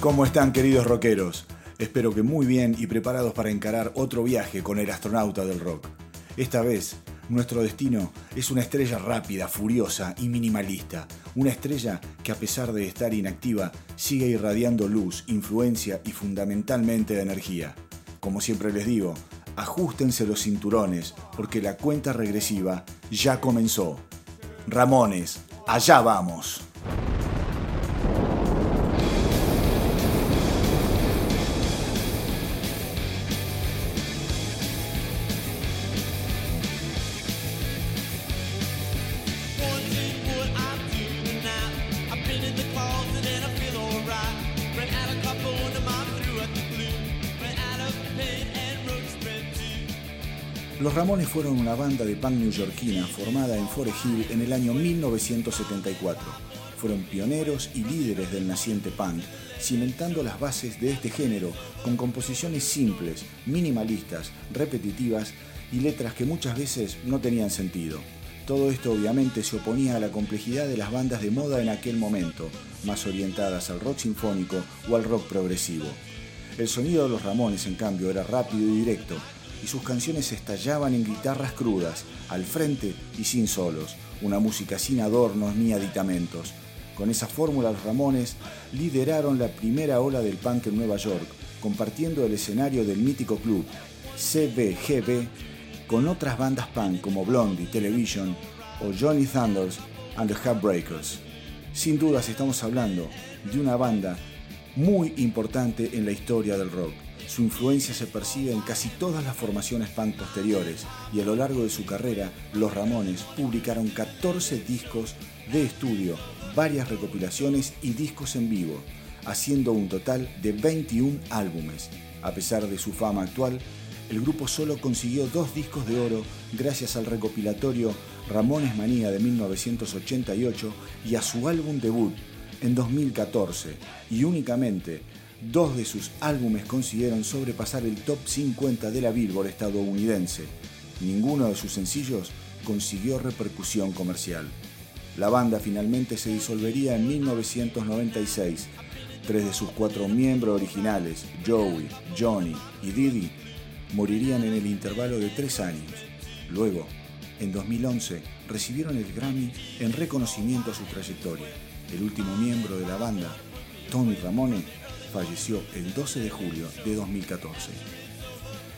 ¿Cómo están queridos rockeros? Espero que muy bien y preparados para encarar otro viaje con el astronauta del rock. Esta vez, nuestro destino es una estrella rápida, furiosa y minimalista. Una estrella que a pesar de estar inactiva, sigue irradiando luz, influencia y fundamentalmente energía. Como siempre les digo, ajustense los cinturones porque la cuenta regresiva ya comenzó. Ramones, allá vamos. Ramones fueron una banda de punk neoyorquina formada en Forest Hill en el año 1974. Fueron pioneros y líderes del naciente punk, cimentando las bases de este género con composiciones simples, minimalistas, repetitivas y letras que muchas veces no tenían sentido. Todo esto obviamente se oponía a la complejidad de las bandas de moda en aquel momento, más orientadas al rock sinfónico o al rock progresivo. El sonido de los Ramones, en cambio, era rápido y directo, y sus canciones estallaban en guitarras crudas, al frente y sin solos, una música sin adornos ni aditamentos. Con esa fórmula los Ramones lideraron la primera ola del punk en Nueva York, compartiendo el escenario del mítico club CBGB con otras bandas punk como Blondie, Television o Johnny Thunders and the Heartbreakers. Sin dudas estamos hablando de una banda muy importante en la historia del rock. Su influencia se percibe en casi todas las formaciones punk posteriores y a lo largo de su carrera, los Ramones publicaron 14 discos de estudio, varias recopilaciones y discos en vivo, haciendo un total de 21 álbumes. A pesar de su fama actual, el grupo solo consiguió dos discos de oro gracias al recopilatorio Ramones Manía de 1988 y a su álbum debut en 2014, y únicamente Dos de sus álbumes consiguieron sobrepasar el top 50 de la Billboard estadounidense. Ninguno de sus sencillos consiguió repercusión comercial. La banda finalmente se disolvería en 1996. Tres de sus cuatro miembros originales, Joey, Johnny y Didi, morirían en el intervalo de tres años. Luego, en 2011, recibieron el Grammy en reconocimiento a su trayectoria. El último miembro de la banda, Tony Ramone, falleció el 12 de julio de 2014.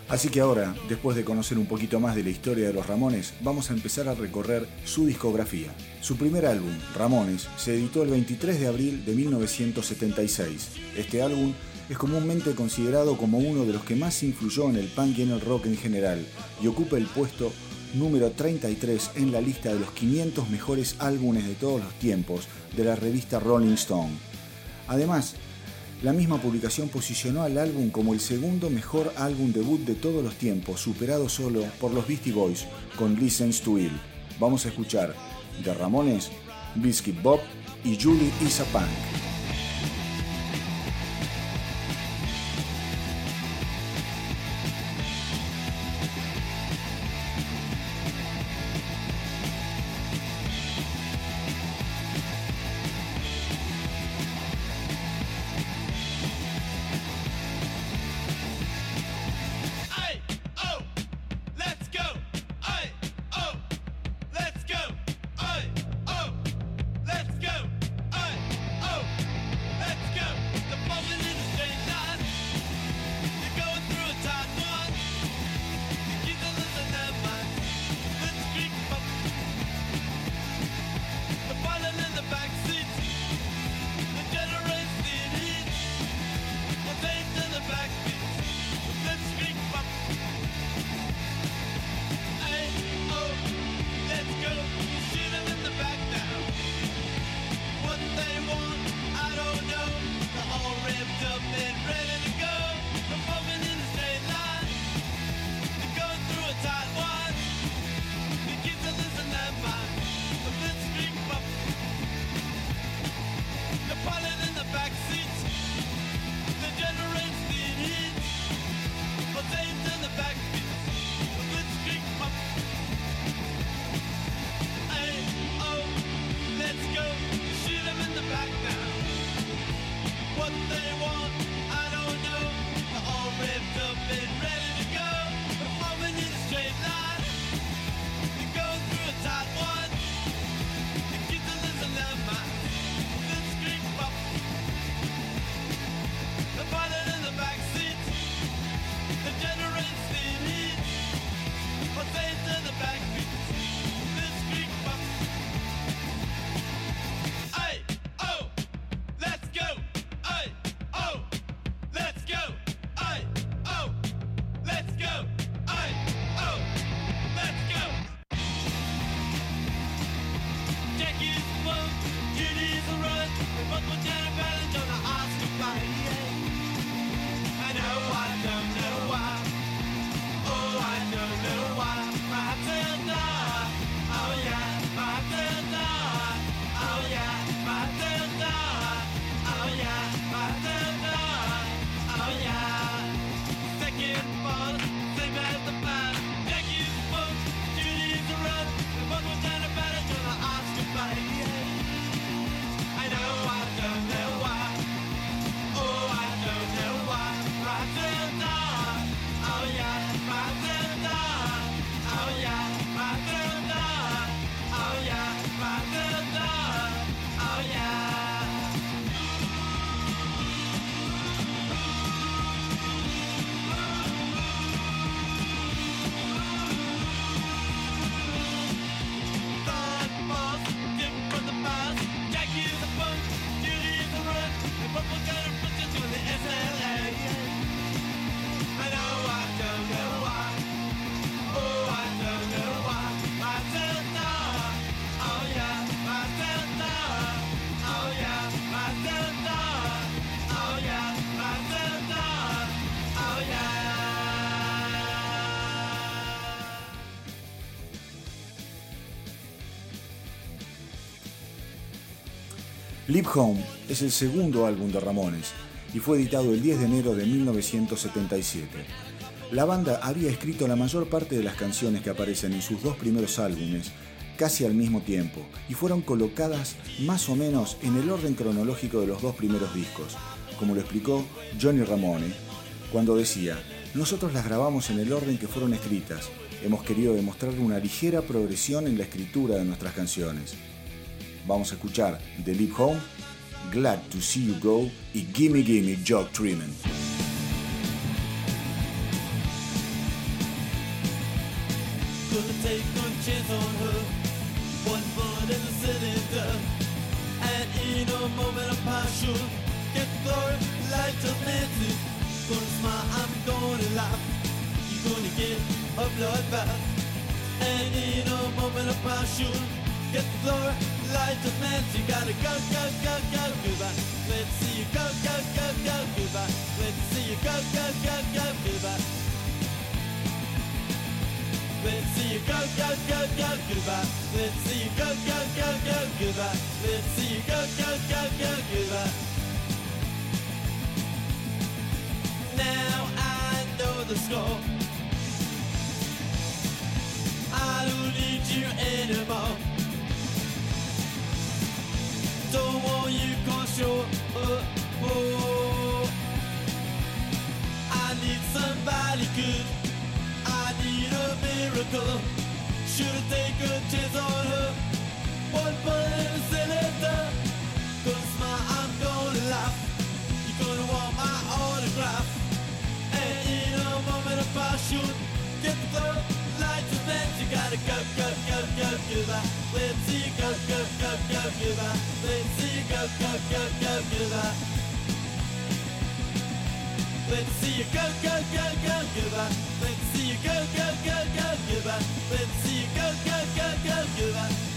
Así que ahora, después de conocer un poquito más de la historia de los Ramones, vamos a empezar a recorrer su discografía. Su primer álbum, Ramones, se editó el 23 de abril de 1976. Este álbum es comúnmente considerado como uno de los que más influyó en el punk y en el rock en general, y ocupa el puesto número 33 en la lista de los 500 mejores álbumes de todos los tiempos de la revista Rolling Stone. Además, la misma publicación posicionó al álbum como el segundo mejor álbum debut de todos los tiempos, superado solo por los Beastie Boys con Listens to Ill. Vamos a escuchar de Ramones, Biscuit Bob y Julie Isa Punk. Leap Home es el segundo álbum de Ramones y fue editado el 10 de enero de 1977. La banda había escrito la mayor parte de las canciones que aparecen en sus dos primeros álbumes casi al mismo tiempo y fueron colocadas más o menos en el orden cronológico de los dos primeros discos, como lo explicó Johnny Ramone cuando decía, nosotros las grabamos en el orden que fueron escritas, hemos querido demostrar una ligera progresión en la escritura de nuestras canciones. Vamos a escuchar The Leap Home, Glad to See You Go y Gimme Gimme Jog cylinder, and in a moment of passion, get get glory, light of Nancy. Gotta go, go, go, go, goodbye. Let's see you go, go, go, go, goodbye. Let's see you go, go, go, go, goodbye. Let's see you go, go, go, go, goodbye. Let's see you go, go, go, go, goodbye. Let's see you go, go, go, go, goodbye. Now I know the score. I don't need you anymore. Don't want you control. Oh, oh. I need somebody good I need a miracle. Should've taken a chance on her. One bullet in a cylinder. Gonna I'm gonna laugh. You're gonna want my autograph. And in a moment of passion, get the club lights and then you gotta go, go, go, go, goodbye. Let's see go, go, go, go, goodbye. Go, go, go, goodbye. Let's see you go, go, go, go, goodbye. Let's see you go, go, go, go, goodbye. Let's see you go, go, go, go, goodbye.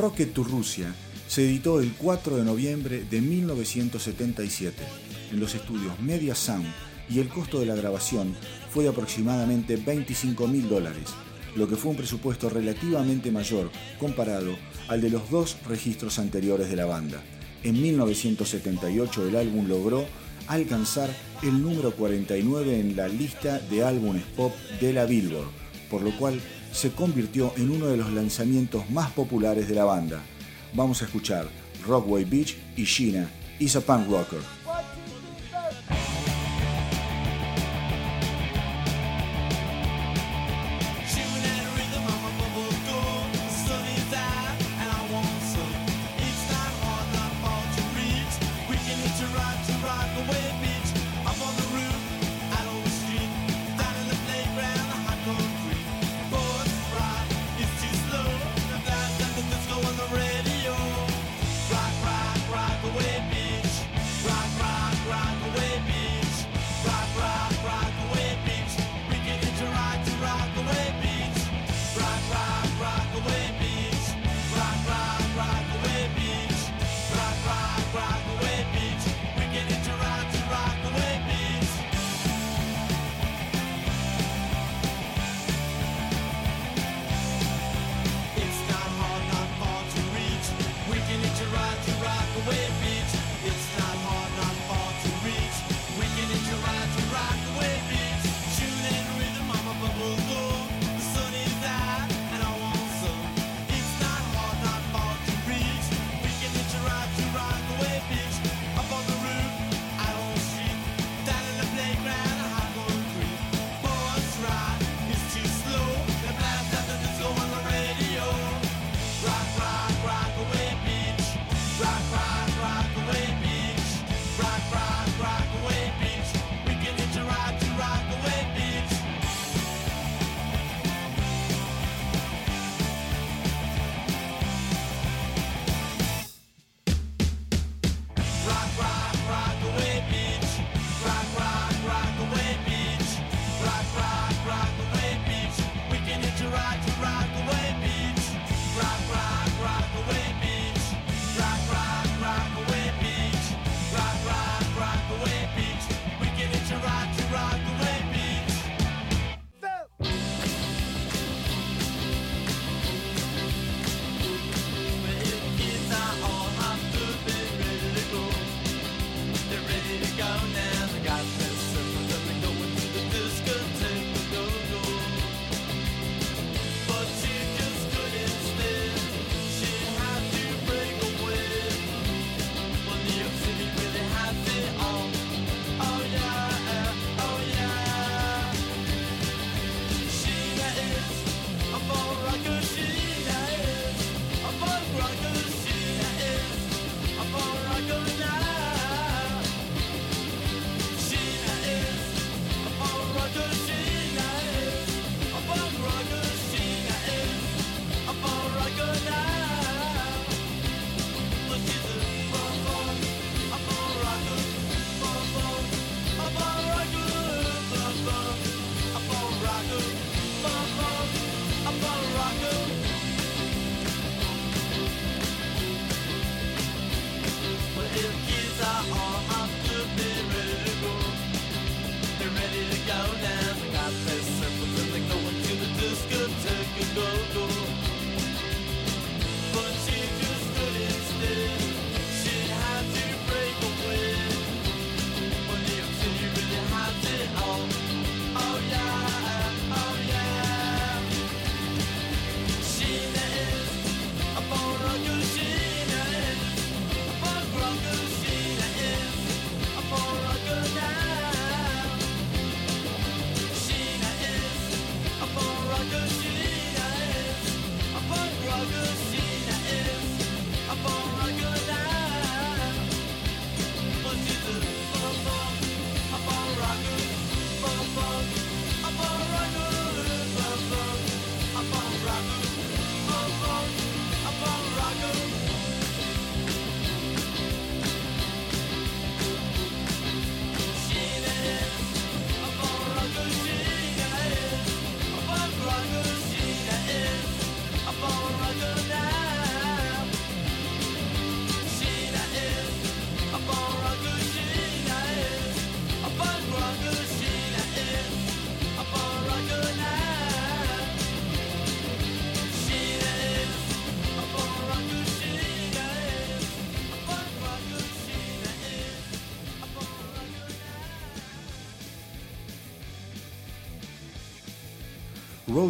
Rocket to Rusia se editó el 4 de noviembre de 1977 en los estudios Media Sound y el costo de la grabación fue de aproximadamente 25 mil dólares, lo que fue un presupuesto relativamente mayor comparado al de los dos registros anteriores de la banda. En 1978 el álbum logró alcanzar el número 49 en la lista de álbumes pop de la Billboard, por lo cual se convirtió en uno de los lanzamientos más populares de la banda. Vamos a escuchar Rockway Beach y Sheena, Is a Punk Rocker.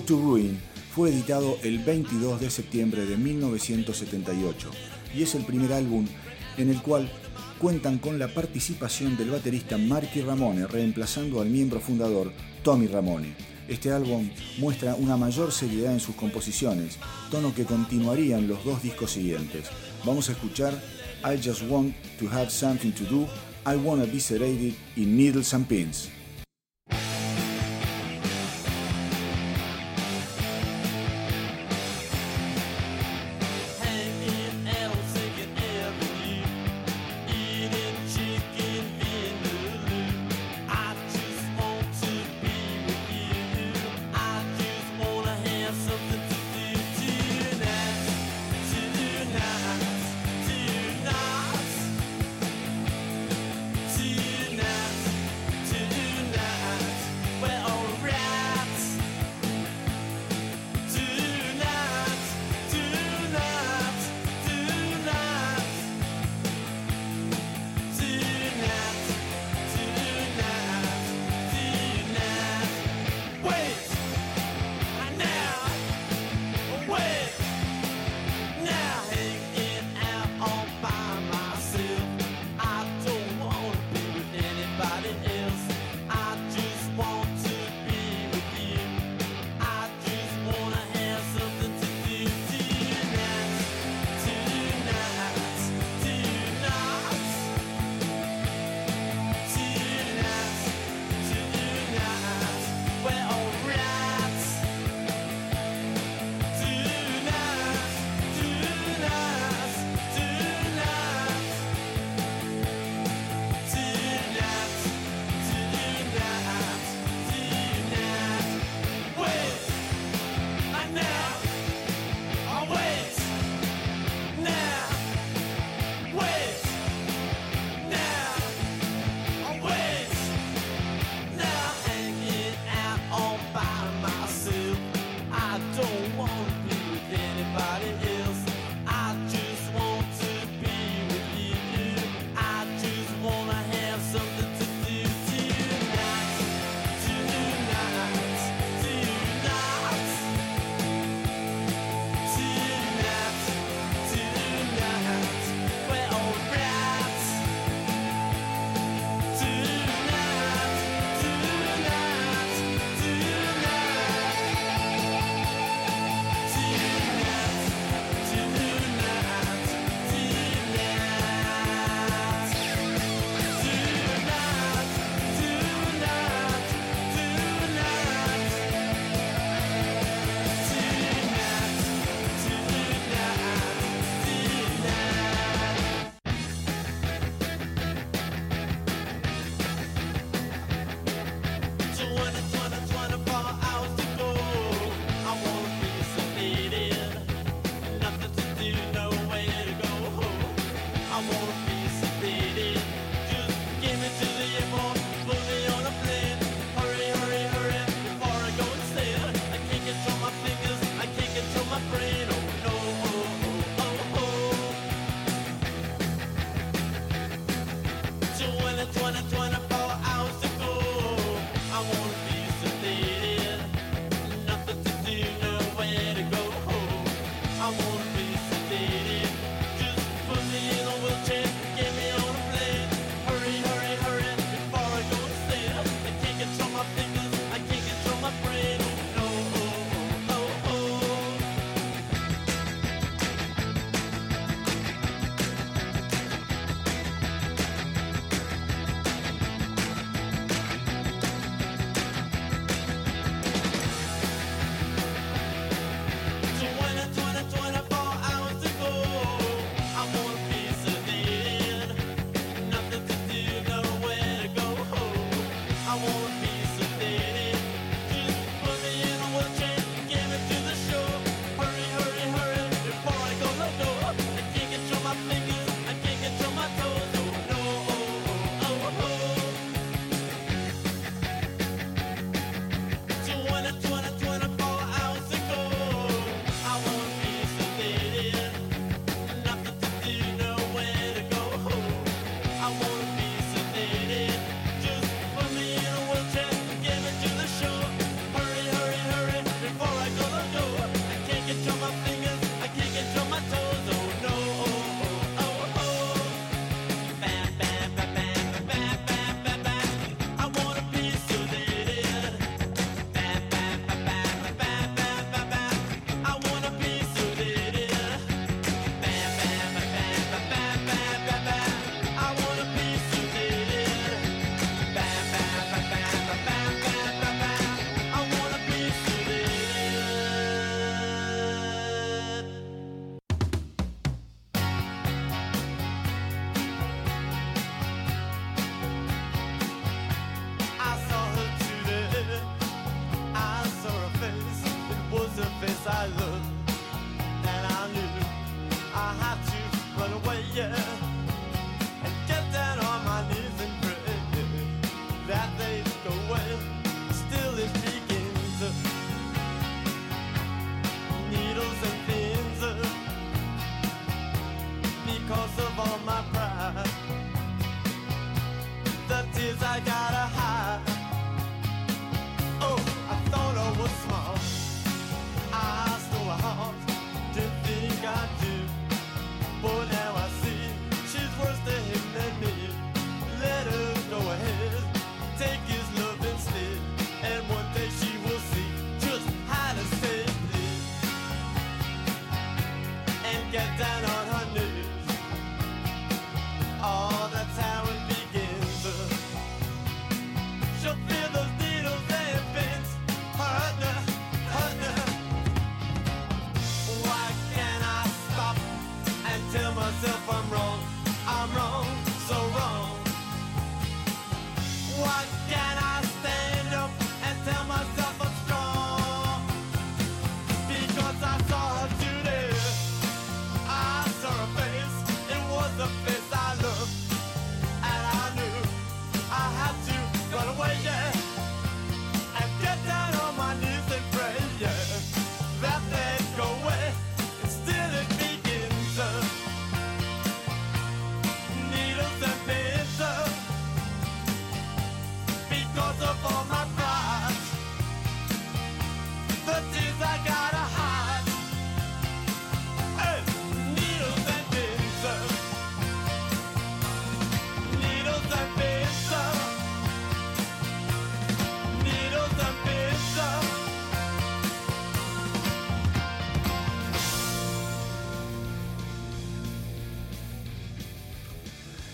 To Ruin fue editado el 22 de septiembre de 1978 y es el primer álbum en el cual cuentan con la participación del baterista Marky Ramone reemplazando al miembro fundador Tommy Ramone. Este álbum muestra una mayor seriedad en sus composiciones, tono que continuaría en los dos discos siguientes. Vamos a escuchar I Just Want to Have Something to Do, I Wanna Be Sedated y Needles and Pins.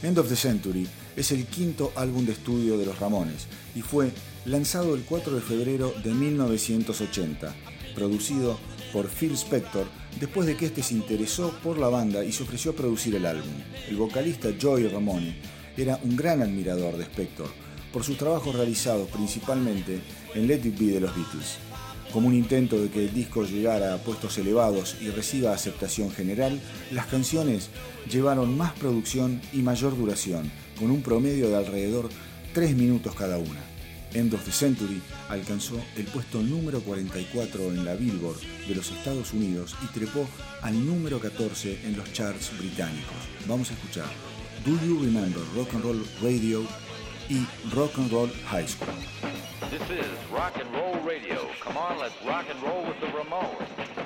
End of the Century es el quinto álbum de estudio de los Ramones y fue lanzado el 4 de febrero de 1980, producido por Phil Spector después de que este se interesó por la banda y se ofreció a producir el álbum. El vocalista Joey Ramone era un gran admirador de Spector por sus trabajos realizados principalmente en Let It Be de los Beatles. Como un intento de que el disco llegara a puestos elevados y reciba aceptación general, las canciones llevaron más producción y mayor duración, con un promedio de alrededor 3 minutos cada una. End of the Century alcanzó el puesto número 44 en la Billboard de los Estados Unidos y trepó al número 14 en los charts británicos. Vamos a escuchar Do You Remember Rock and Roll Radio y Rock and Roll High School. This is Rock and Roll Radio. Come on, let's rock and roll with the Ramones.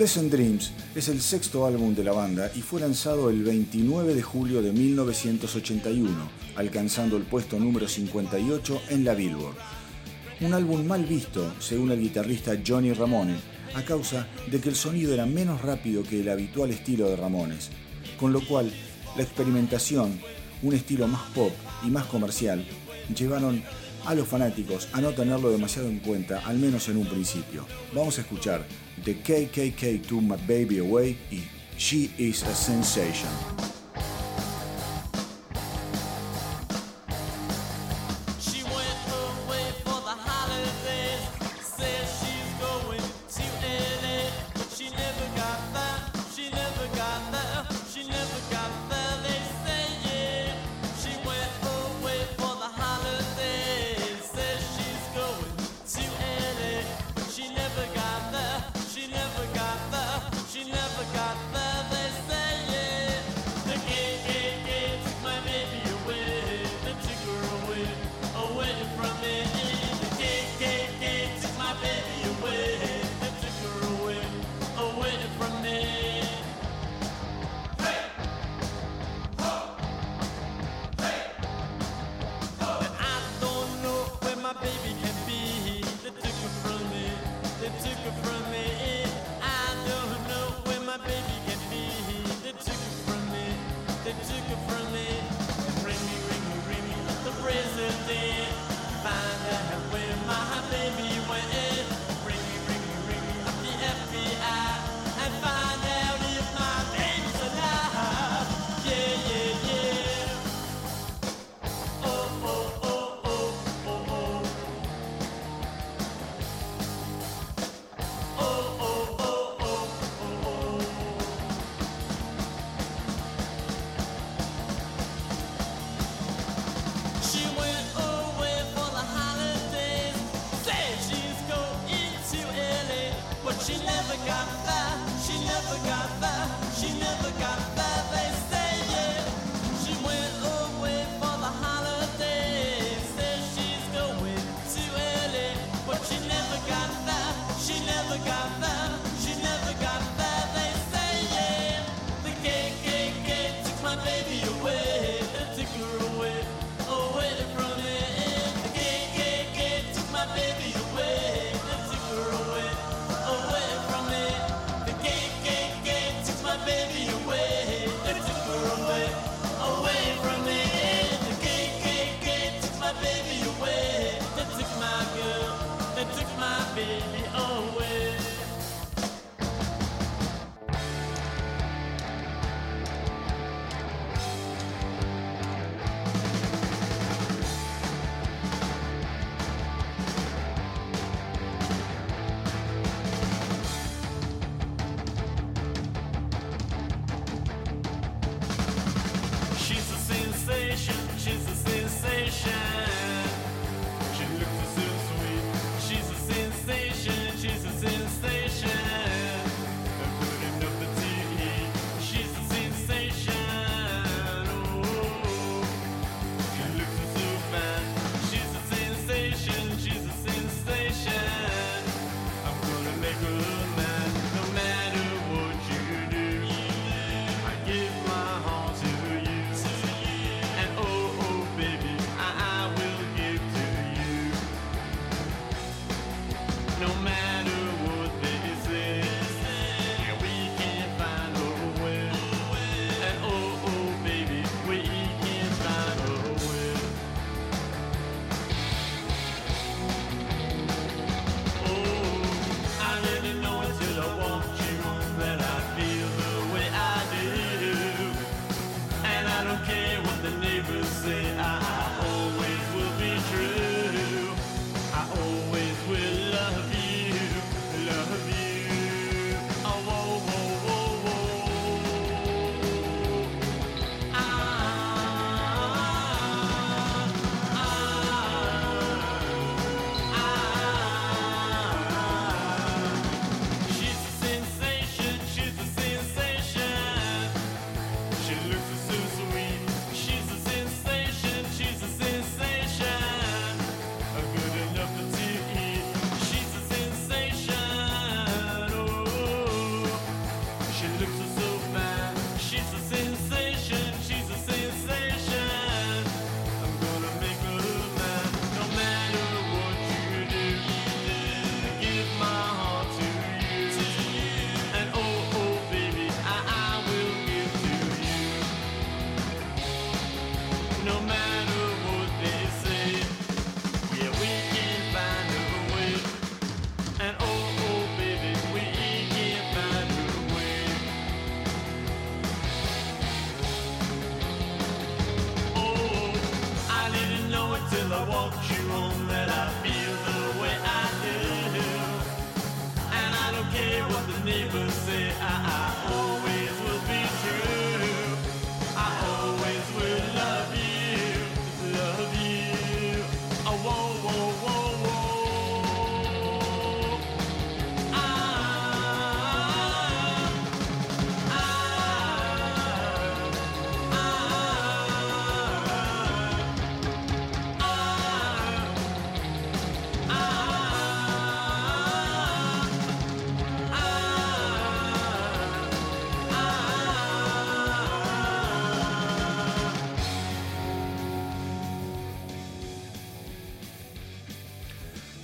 Pleasant Dreams es el sexto álbum de la banda y fue lanzado el 29 de julio de 1981, alcanzando el puesto número 58 en la Billboard. Un álbum mal visto, según el guitarrista Johnny Ramone, a causa de que el sonido era menos rápido que el habitual estilo de Ramones, con lo cual la experimentación, un estilo más pop y más comercial, llevaron a los fanáticos a no tenerlo demasiado en cuenta, al menos en un principio. Vamos a escuchar The KKK Took My Baby Away y She Is a Sensation.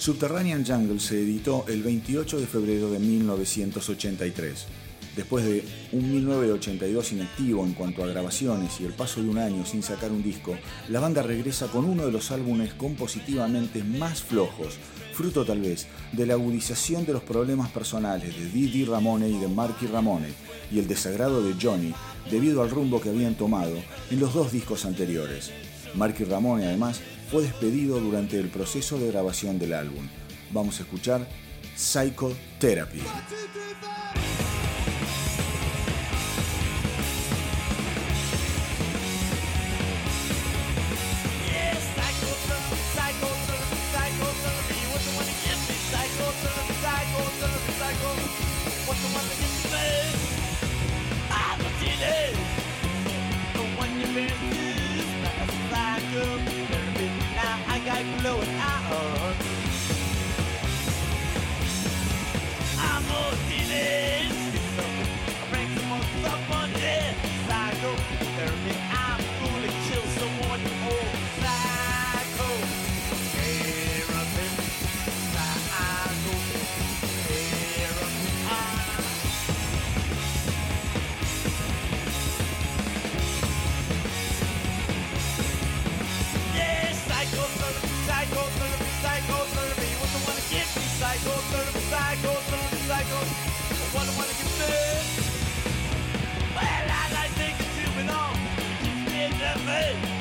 Subterranean Jungle se editó el 28 de febrero de 1983. Después de un 1982 inactivo en cuanto a grabaciones y el paso de un año sin sacar un disco, la banda regresa con uno de los álbumes compositivamente más flojos, fruto tal vez de la agudización de los problemas personales de Didi Ramone y de Marky Ramone, y el desagrado de Johnny debido al rumbo que habían tomado en los dos discos anteriores. Marky Ramone además despedido durante el proceso de grabación del álbum. Vamos a escuchar Psychotherapy. Hey!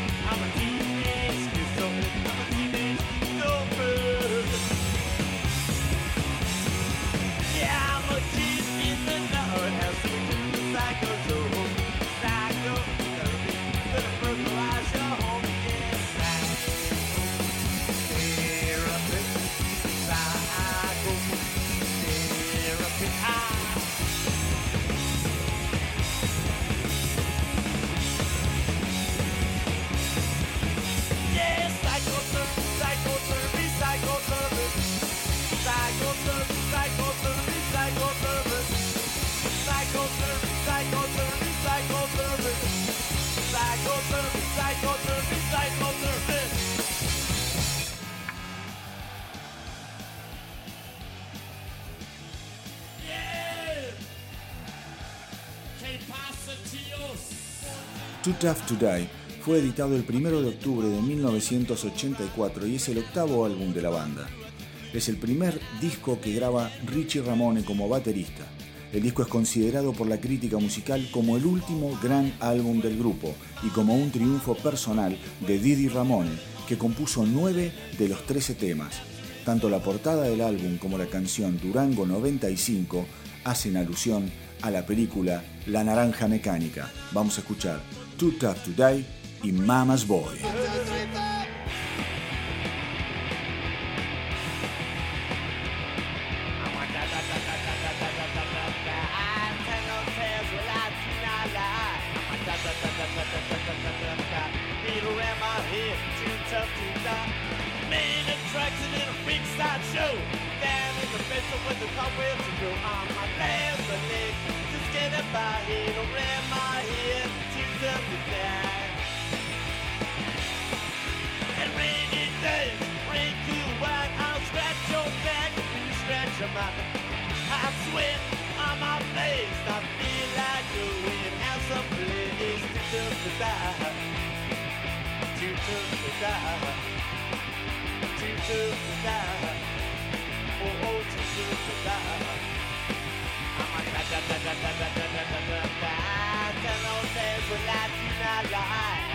Too Tough to Die fue editado el 1 de octubre de 1984 y es el octavo álbum de la banda. Es el primer disco que graba Richie Ramone como baterista. El disco es considerado por la crítica musical como el último gran álbum del grupo y como un triunfo personal de Didi Ramone, que compuso nueve de los 13 temas. Tanto la portada del álbum como la canción Durango 95 hacen alusión a la película La Naranja Mecánica. Vamos a escuchar Tutta Today in Mama's Boy. Ten old days will I do not lie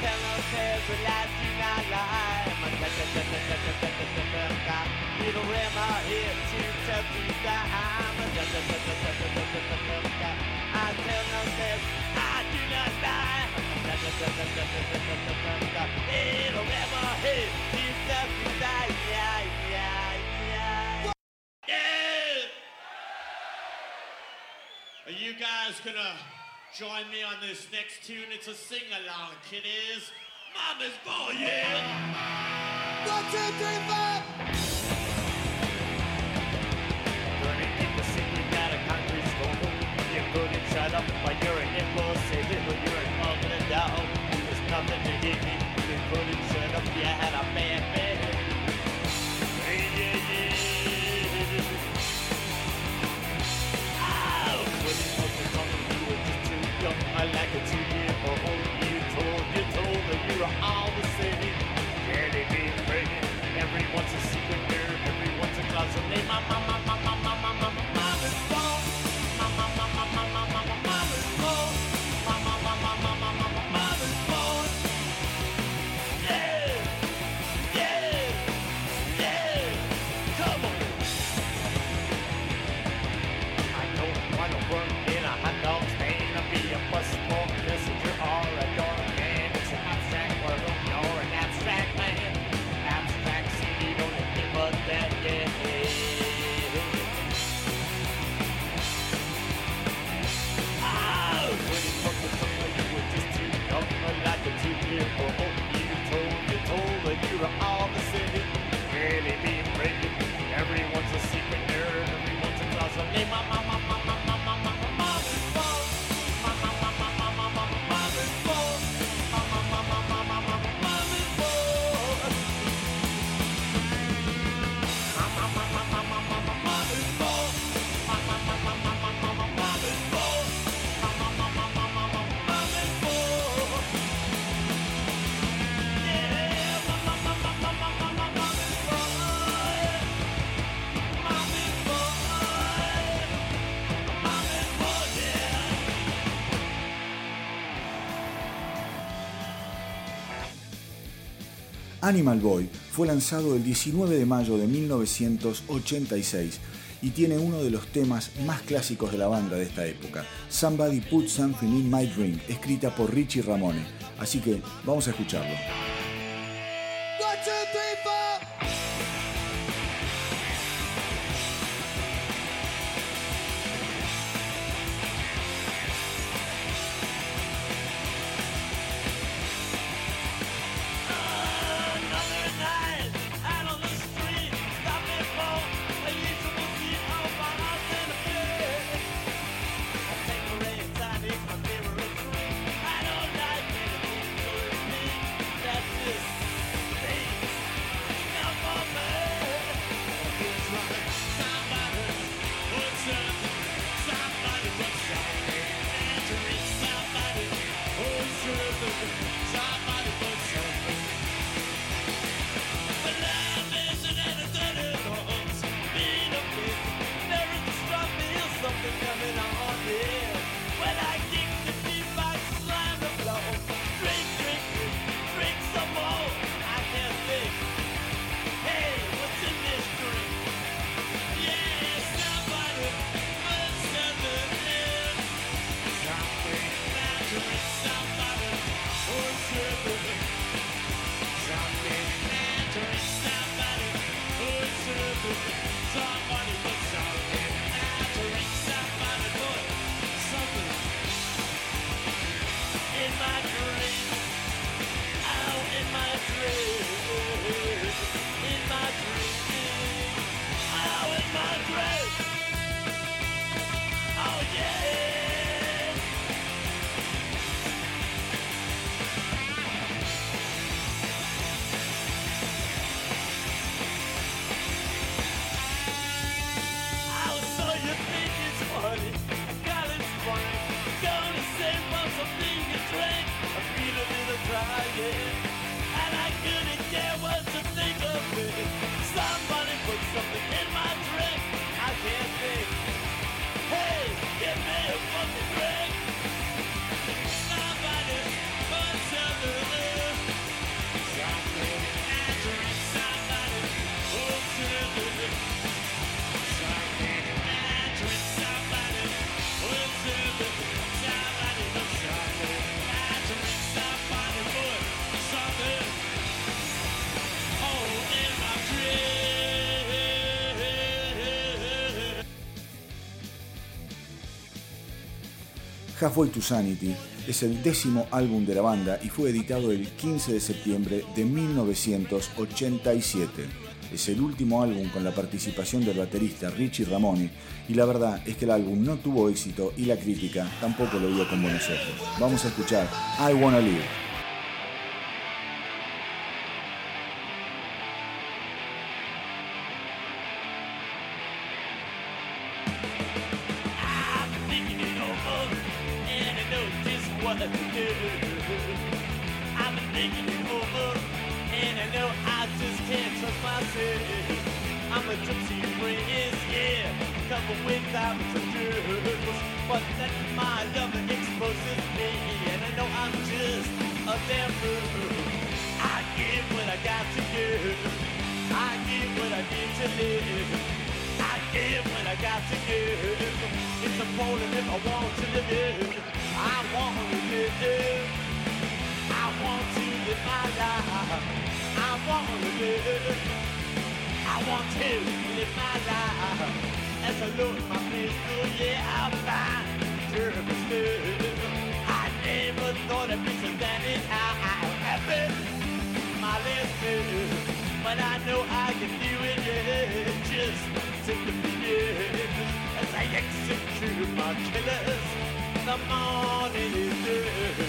little here to I tell this, I do not die. Little here to Are you guys gonna? Join me on this next tune. It's a sing-along. It is Mama's Boy. Yeah. One, two, three, four. Oh. Animal Boy fue lanzado el 19 de mayo de 1986 y tiene uno de los temas más clásicos de la banda de esta época, Somebody Put Something in My Drink, escrita por Richie Ramone. Así que vamos a escucharlo. Halfway to Sanity es el décimo álbum de la banda y fue editado el 15 de septiembre de 1987. Es el último álbum con la participación del baterista Richie Ramone y la verdad es que el álbum no tuvo éxito y la crítica tampoco lo vio con buenos ojos. Vamos a escuchar I Wanna Live. Covered with diamonds and jewels. But then my lover exposes me, and I know I'm just a damn fool. I give what I got to give. I give what I need to live. I give what I got to give. It's important if I want to live. I want to live. I want to live my life. I want to live. I want to live my life. I load my pistol, yeah, I find purpose good. I never thought I'd be so damn it. I, I happy my list but I know I can do it, yeah. Just take the beat as I execute my killers. The morning is due.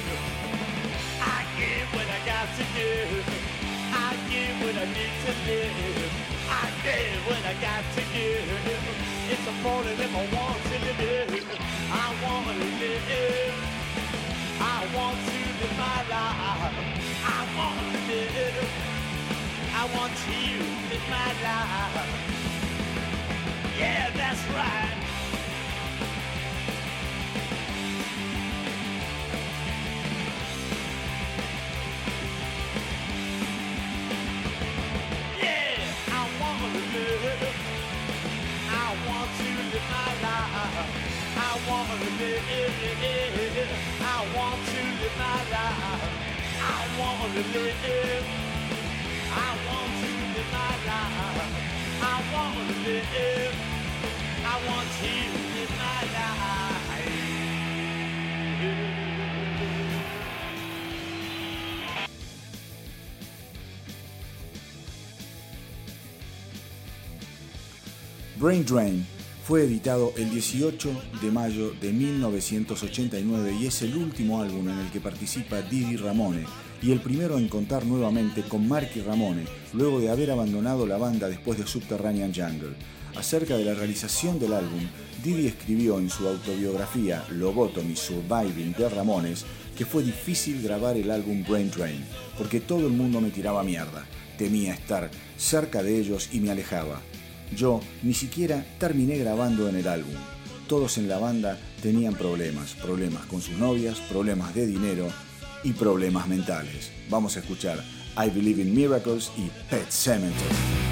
I give what I got to give. I give what I need to live. I give what I got to give. It's if I want to live. I want to live. I want to live my life. I want to live. I want to live my life. Yeah, that's right. I want to live. I want my life. I want to live. I want my life. Brain Drain fue editado el 18 de mayo de 1989 y es el último álbum en el que participa Didi Ramone y el primero en contar nuevamente con Marky Ramone luego de haber abandonado la banda después de Subterranean Jungle. Acerca de la realización del álbum, Didi escribió en su autobiografía Lobotomy Surviving de Ramones que fue difícil grabar el álbum Brain Drain porque todo el mundo me tiraba mierda. Temía estar cerca de ellos y me alejaba. Yo ni siquiera terminé grabando en el álbum. Todos en la banda tenían problemas, problemas con sus novias, problemas de dinero y problemas mentales. Vamos a escuchar I Believe in Miracles y Pet Cemetery.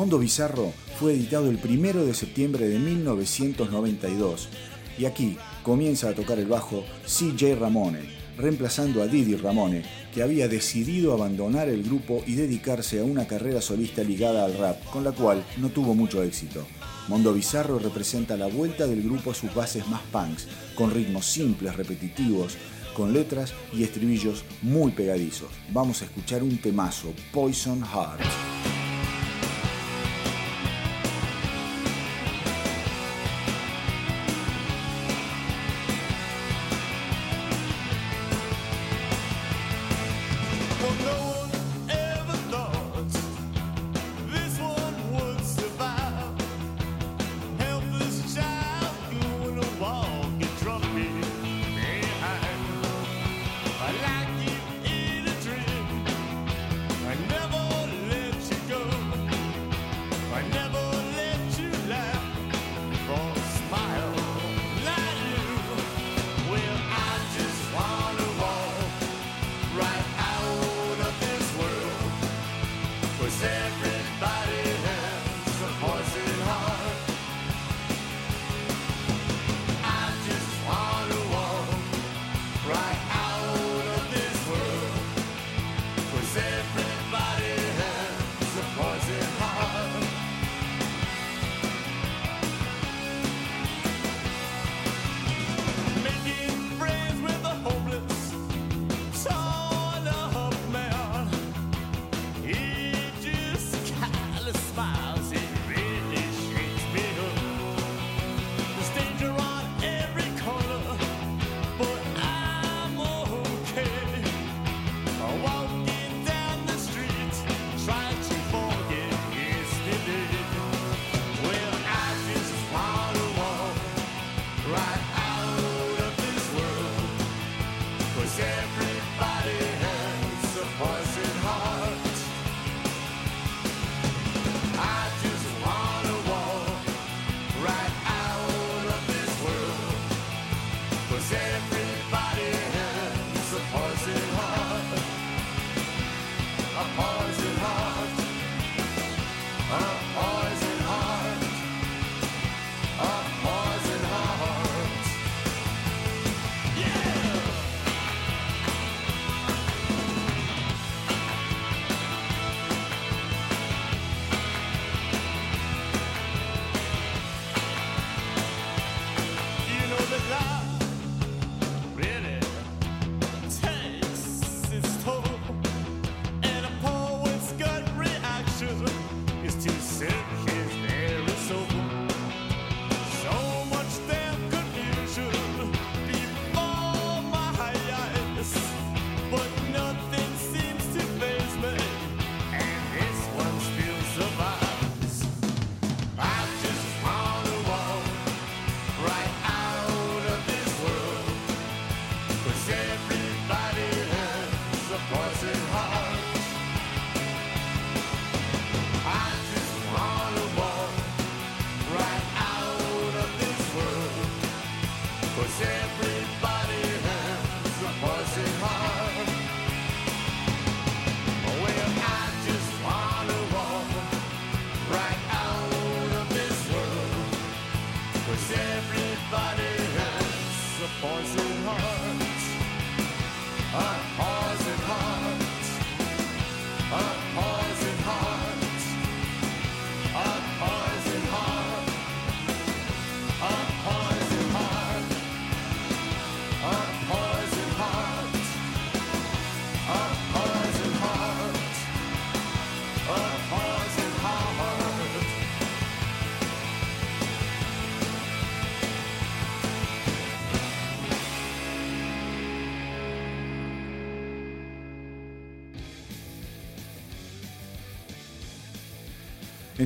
Mondo Bizarro fue editado el 1 de septiembre de 1992 y aquí comienza a tocar el bajo CJ Ramone, reemplazando a Didi Ramone, que había decidido abandonar el grupo y dedicarse a una carrera solista ligada al rap, con la cual no tuvo mucho éxito. Mondo Bizarro representa la vuelta del grupo a sus bases más punks, con ritmos simples, repetitivos, con letras y estribillos muy pegadizos. Vamos a escuchar un temazo, Poison Heart.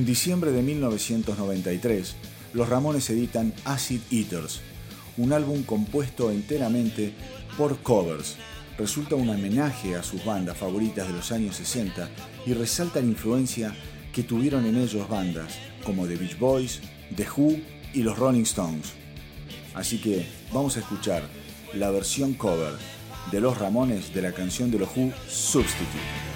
En diciembre de 1993, los Ramones editan Acid Eaters, un álbum compuesto enteramente por covers. Resulta un homenaje a sus bandas favoritas de los años 60 y resalta la influencia que tuvieron en ellos bandas como The Beach Boys, The Who y los Rolling Stones. Así que vamos a escuchar la versión cover de los Ramones de la canción de los Who Substitute.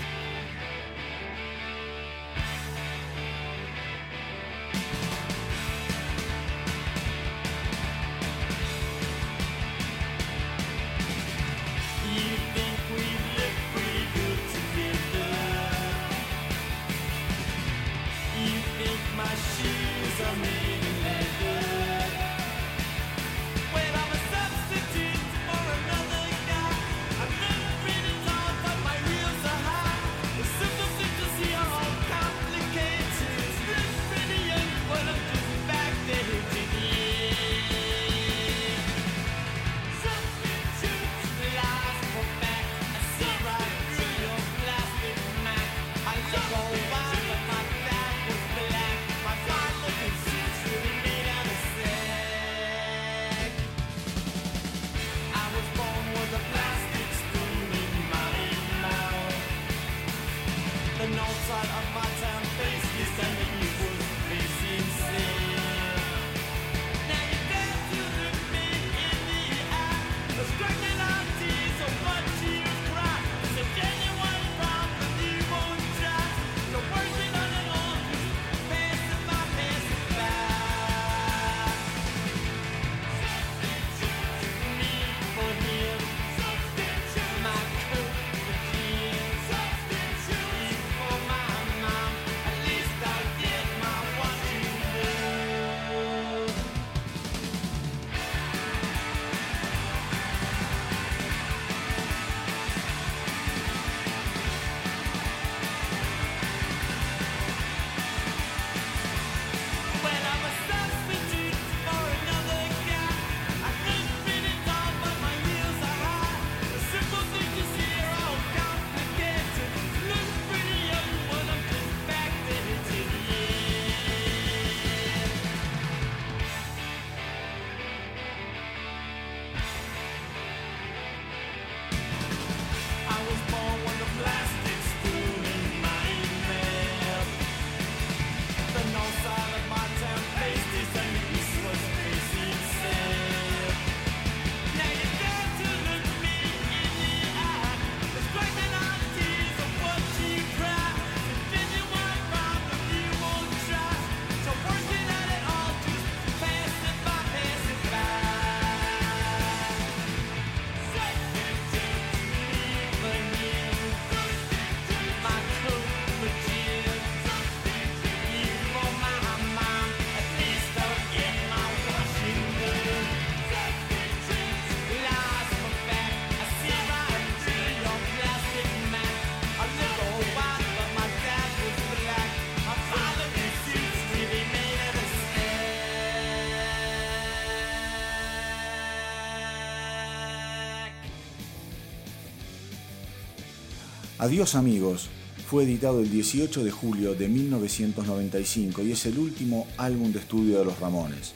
Adiós amigos fue editado el 18 de julio de 1995 y es el último álbum de estudio de los Ramones.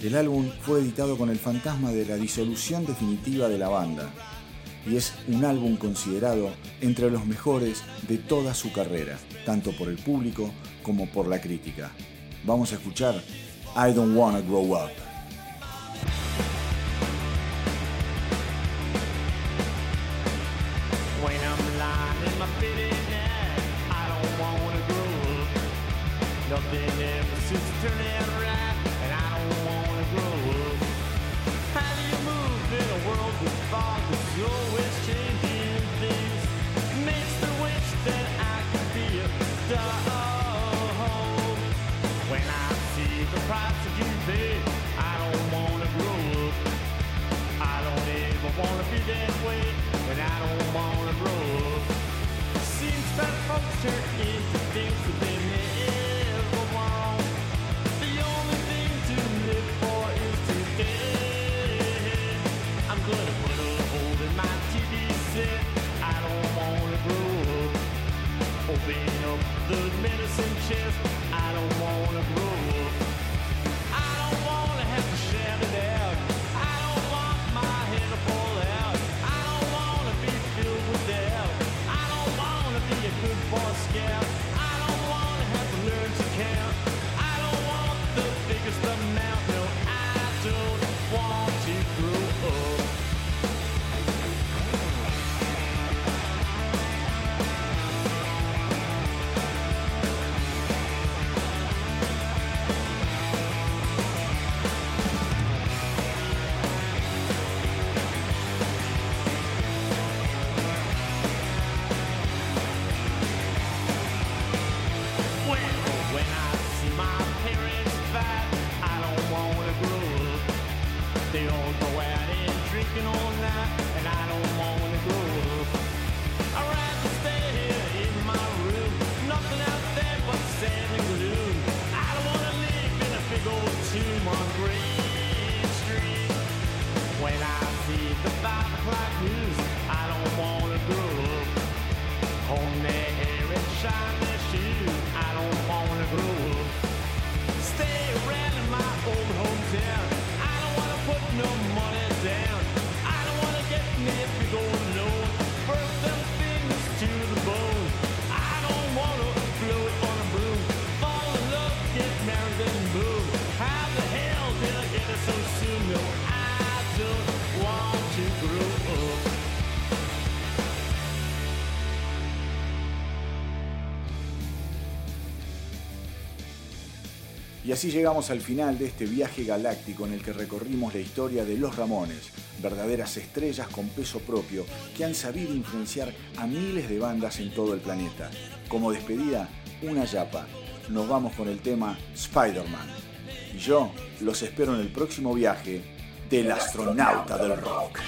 El álbum fue editado con el fantasma de la disolución definitiva de la banda y es un álbum considerado entre los mejores de toda su carrera, tanto por el público como por la crítica. Vamos a escuchar I Don't Wanna Grow Up. así llegamos al final de este viaje galáctico en el que recorrimos la historia de los Ramones, verdaderas estrellas con peso propio que han sabido influenciar a miles de bandas en todo el planeta. Como despedida, una yapa. Nos vamos con el tema Spider-Man. Y yo los espero en el próximo viaje del astronauta del rock.